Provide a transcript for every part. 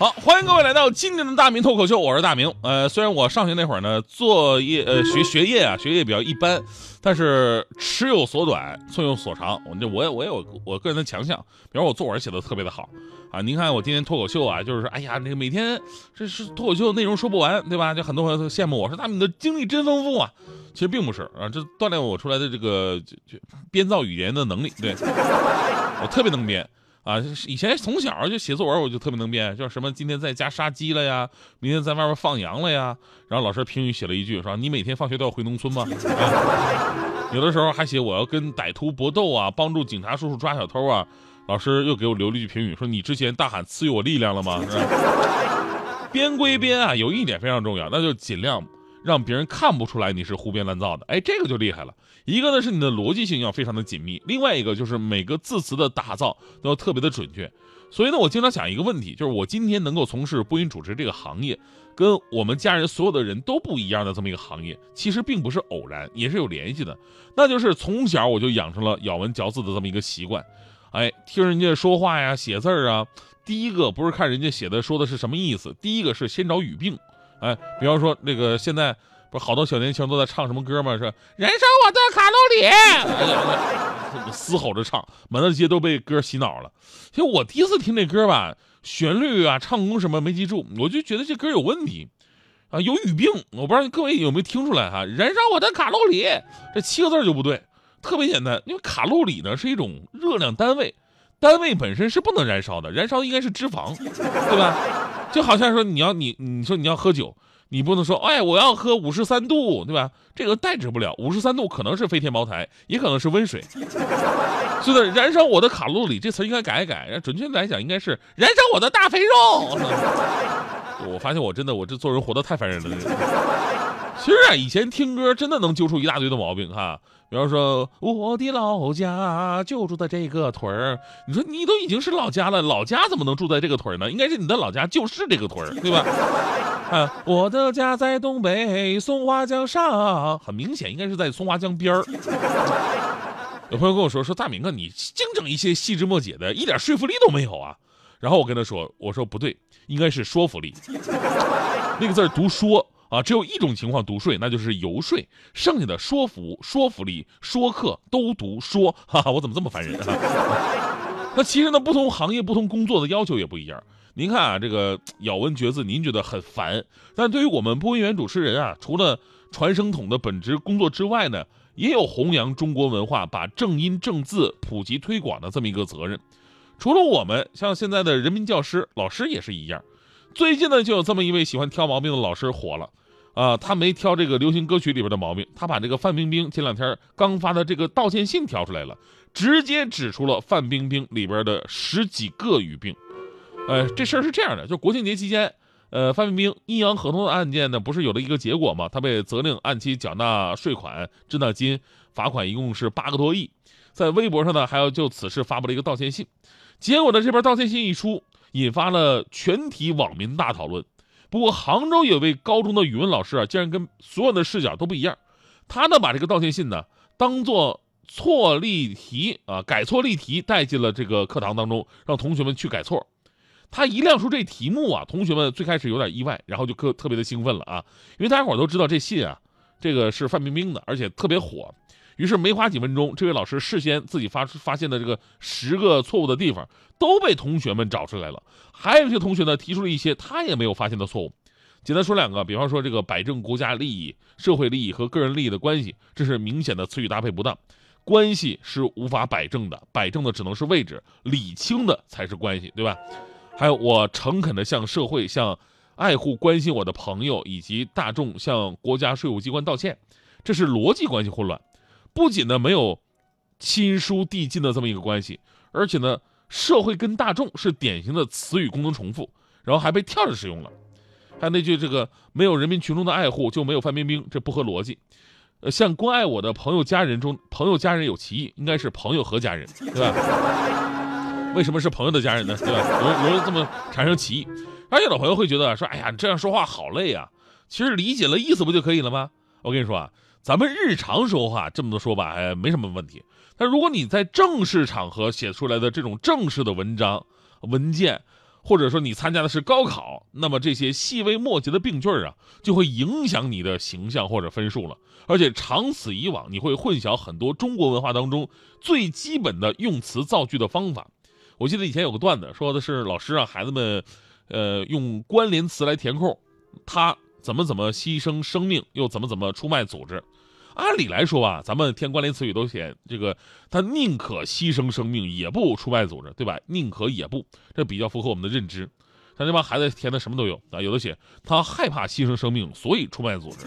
好，欢迎各位来到今天的大明脱口秀，我是大明。呃，虽然我上学那会儿呢，作业呃学学业啊，学业比较一般，但是尺有所短，寸有所长。我这我也我也有我个人的强项，比如我作文写的特别的好啊。您看我今天脱口秀啊，就是说哎呀，那个每天这是脱口秀内容说不完，对吧？就很多朋友都羡慕我说大明的经历真丰富啊。其实并不是啊，这锻炼我出来的这个就就编造语言的能力，对我特别能编。啊，以前从小就写作文，我就特别能编，叫什么今天在家杀鸡了呀，明天在外面放羊了呀。然后老师评语写了一句，说你每天放学都要回农村吗？啊，有的时候还写我要跟歹徒搏斗啊，帮助警察叔叔抓小偷啊。老师又给我留了一句评语，说你之前大喊赐予我力量了吗？是吧？编归编啊，有一点非常重要，那就尽量。让别人看不出来你是胡编乱造的，哎，这个就厉害了。一个呢是你的逻辑性要非常的紧密，另外一个就是每个字词的打造都要特别的准确。所以呢，我经常想一个问题，就是我今天能够从事播音主持这个行业，跟我们家人所有的人都不一样的这么一个行业，其实并不是偶然，也是有联系的。那就是从小我就养成了咬文嚼字的这么一个习惯，哎，听人家说话呀、写字儿啊，第一个不是看人家写的说的是什么意思，第一个是先找语病。哎，比方说那个现在不是好多小年轻都在唱什么歌吗？是燃烧我的卡路里，哎，嘶吼着唱，满大街都被歌洗脑了。其实我第一次听这歌吧，旋律啊、唱功什么没记住，我就觉得这歌有问题啊，有语病。我不知道各位有没有听出来哈？燃烧我的卡路里，这七个字就不对，特别简单，因为卡路里呢是一种热量单位，单位本身是不能燃烧的，燃烧应该是脂肪，对吧？就好像说你要你你说你要喝酒，你不能说哎我要喝五十三度，对吧？这个代指不了，五十三度可能是飞天茅台，也可能是温水。是的，燃烧我的卡路里这词应该改一改，准确来讲应该是燃烧我的大肥肉。我发现我真的我这做人活得太烦人了。其实啊，以前听歌真的能揪出一大堆的毛病哈。比方说，我的老家就住在这个屯儿。你说你都已经是老家了，老家怎么能住在这个屯儿呢？应该是你的老家就是这个屯儿，对吧？啊，我的家在东北松花江上，很明显应该是在松花江边儿。有朋友跟我说说大明啊，你净整一些细枝末节的，一点说服力都没有啊。然后我跟他说，我说不对，应该是说服力，那个字读说。啊，只有一种情况读税，那就是游说。剩下的说服、说服力、说客都读说。哈哈，我怎么这么烦人啊？那其实呢，不同行业、不同工作的要求也不一样。您看啊，这个咬文嚼字，您觉得很烦，但对于我们播音员主持人啊，除了传声筒的本职工作之外呢，也有弘扬中国文化、把正音正字普及推广的这么一个责任。除了我们，像现在的人民教师、老师也是一样。最近呢，就有这么一位喜欢挑毛病的老师火了。啊，他没挑这个流行歌曲里边的毛病，他把这个范冰冰前两天刚发的这个道歉信挑出来了，直接指出了范冰冰里边的十几个语病。呃，这事儿是这样的，就国庆节期间，呃，范冰冰阴阳合同的案件呢，不是有了一个结果吗？她被责令按期缴纳税款、滞纳金，罚款一共是八个多亿，在微博上呢，还要就此事发布了一个道歉信。结果呢，这边道歉信一出，引发了全体网民大讨论。不过，杭州有位高中的语文老师啊，竟然跟所有的视角都不一样。他呢，把这个道歉信呢当做错例题啊，改错例题带进了这个课堂当中，让同学们去改错。他一亮出这题目啊，同学们最开始有点意外，然后就特特别的兴奋了啊，因为大家伙都知道这信啊，这个是范冰冰的，而且特别火。于是没花几分钟，这位老师事先自己发发现的这个十个错误的地方都被同学们找出来了。还有一些同学呢提出了一些他也没有发现的错误。简单说两个，比方说这个摆正国家利益、社会利益和个人利益的关系，这是明显的词语搭配不当。关系是无法摆正的，摆正的只能是位置，理清的才是关系，对吧？还有我诚恳的向社会、向爱护、关心我的朋友以及大众、向国家税务机关道歉，这是逻辑关系混乱。不仅呢没有亲疏递进的这么一个关系，而且呢社会跟大众是典型的词语功能重复，然后还被跳着使用了。还有那句这个没有人民群众的爱护就没有范冰冰，这不合逻辑。呃，像关爱我的朋友家人中，朋友家人有歧义，应该是朋友和家人，对吧？为什么是朋友的家人呢？对吧？容容易这么产生歧义。而有的朋友会觉得说，哎呀，这样说话好累啊。其实理解了意思不就可以了吗？我跟你说啊，咱们日常说话这么多说吧，哎，没什么问题。但如果你在正式场合写出来的这种正式的文章、文件，或者说你参加的是高考，那么这些细微末节的病句啊，就会影响你的形象或者分数了。而且长此以往，你会混淆很多中国文化当中最基本的用词造句的方法。我记得以前有个段子，说的是老师让孩子们，呃，用关联词来填空，他怎么怎么牺牲生命，又怎么怎么出卖组织。按理来说吧，咱们填关联词语都写这个，他宁可牺牲生命也不出卖组织，对吧？宁可也不，这比较符合我们的认知。但这帮孩子填的什么都有啊，有的写他害怕牺牲生命，所以出卖组织。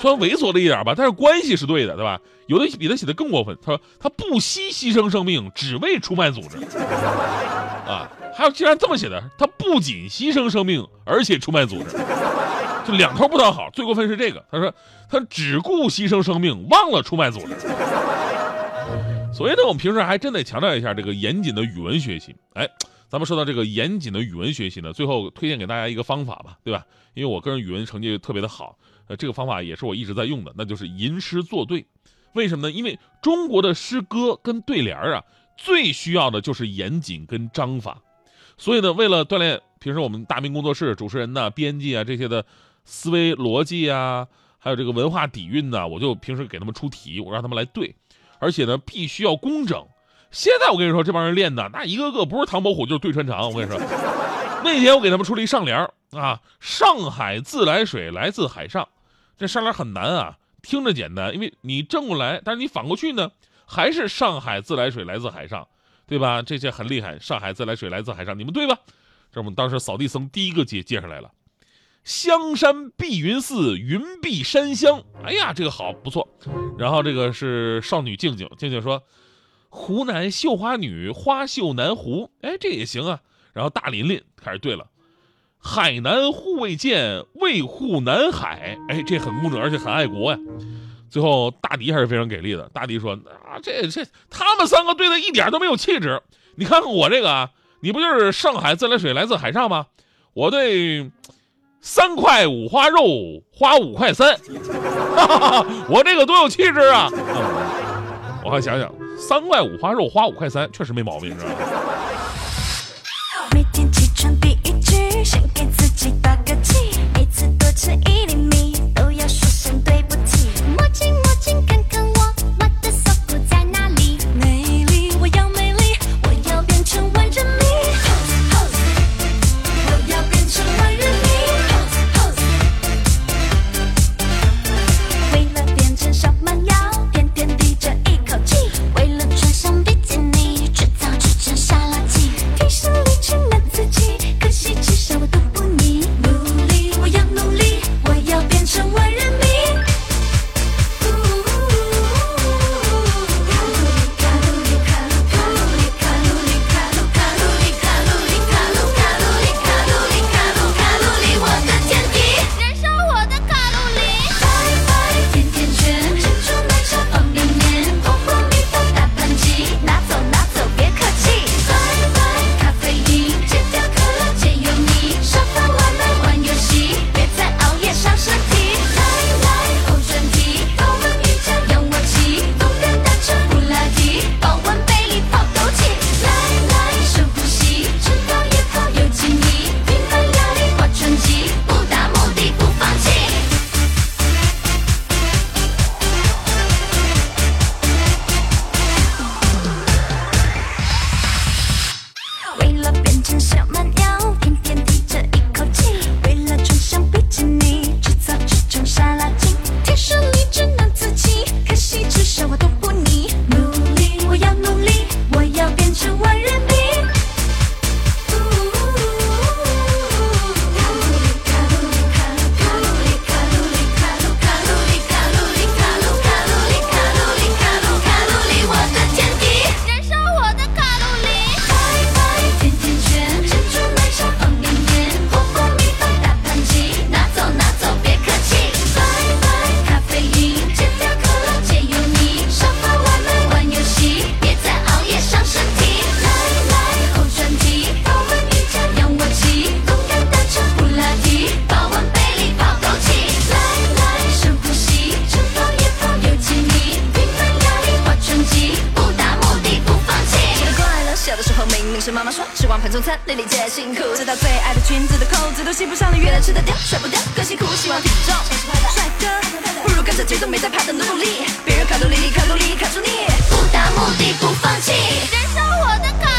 虽然猥琐了一点吧，但是关系是对的，对吧？有的比他写的更过分，他说他不惜牺牲生命，只为出卖组织。啊，还有竟然这么写的，他不仅牺牲生命，而且出卖组织。就两头不讨好，最过分是这个。他说他只顾牺牲生命，忘了出卖组织。所以呢，我们平时还真得强调一下这个严谨的语文学习。哎，咱们说到这个严谨的语文学习呢，最后推荐给大家一个方法吧，对吧？因为我个人语文成绩特别的好，呃，这个方法也是我一直在用的，那就是吟诗作对。为什么呢？因为中国的诗歌跟对联儿啊，最需要的就是严谨跟章法。所以呢，为了锻炼平时我们大明工作室主持人呢、编辑啊这些的。思维逻辑啊，还有这个文化底蕴呢，我就平时给他们出题，我让他们来对，而且呢必须要工整。现在我跟你说，这帮人练的那一个个不是唐伯虎就是对穿肠。我跟你说，那天我给他们出了一上联啊，上海自来水来自海上，这上联很难啊，听着简单，因为你正过来，但是你反过去呢，还是上海自来水来自海上，对吧？这些很厉害，上海自来水来自海上，你们对吧？这我们当时扫地僧第一个接接上来了。香山碧云寺，云碧山香。哎呀，这个好不错。然后这个是少女静静，静静说：“湖南绣花女，花绣南湖。”哎，这也行啊。然后大琳琳开始对了：“海南护卫舰，卫护南海。”哎，这很工整，而且很爱国呀。最后大迪还是非常给力的。大迪说：“啊，这这他们三个对的一点都没有气质。你看看我这个啊，你不就是上海自来水来自海上吗？我对。”三块五花肉，花五块三，哈哈哈我这个多有气质啊！我还想想，三块五花肉，花五块三，确实没毛病，是吧？每天起床第一句，先给自己打个气，每次多吃一粒米，都要说声对不起。墨镜，饭中餐，粒粒皆辛苦。知道最爱的裙子的扣子都系不上了，月亮吃得掉，甩不掉，更辛苦。希望体重帅哥，不如跟着节奏没在怕的努努力，别人卡路里，卡路里卡住你，不达目的不放弃，燃烧我的。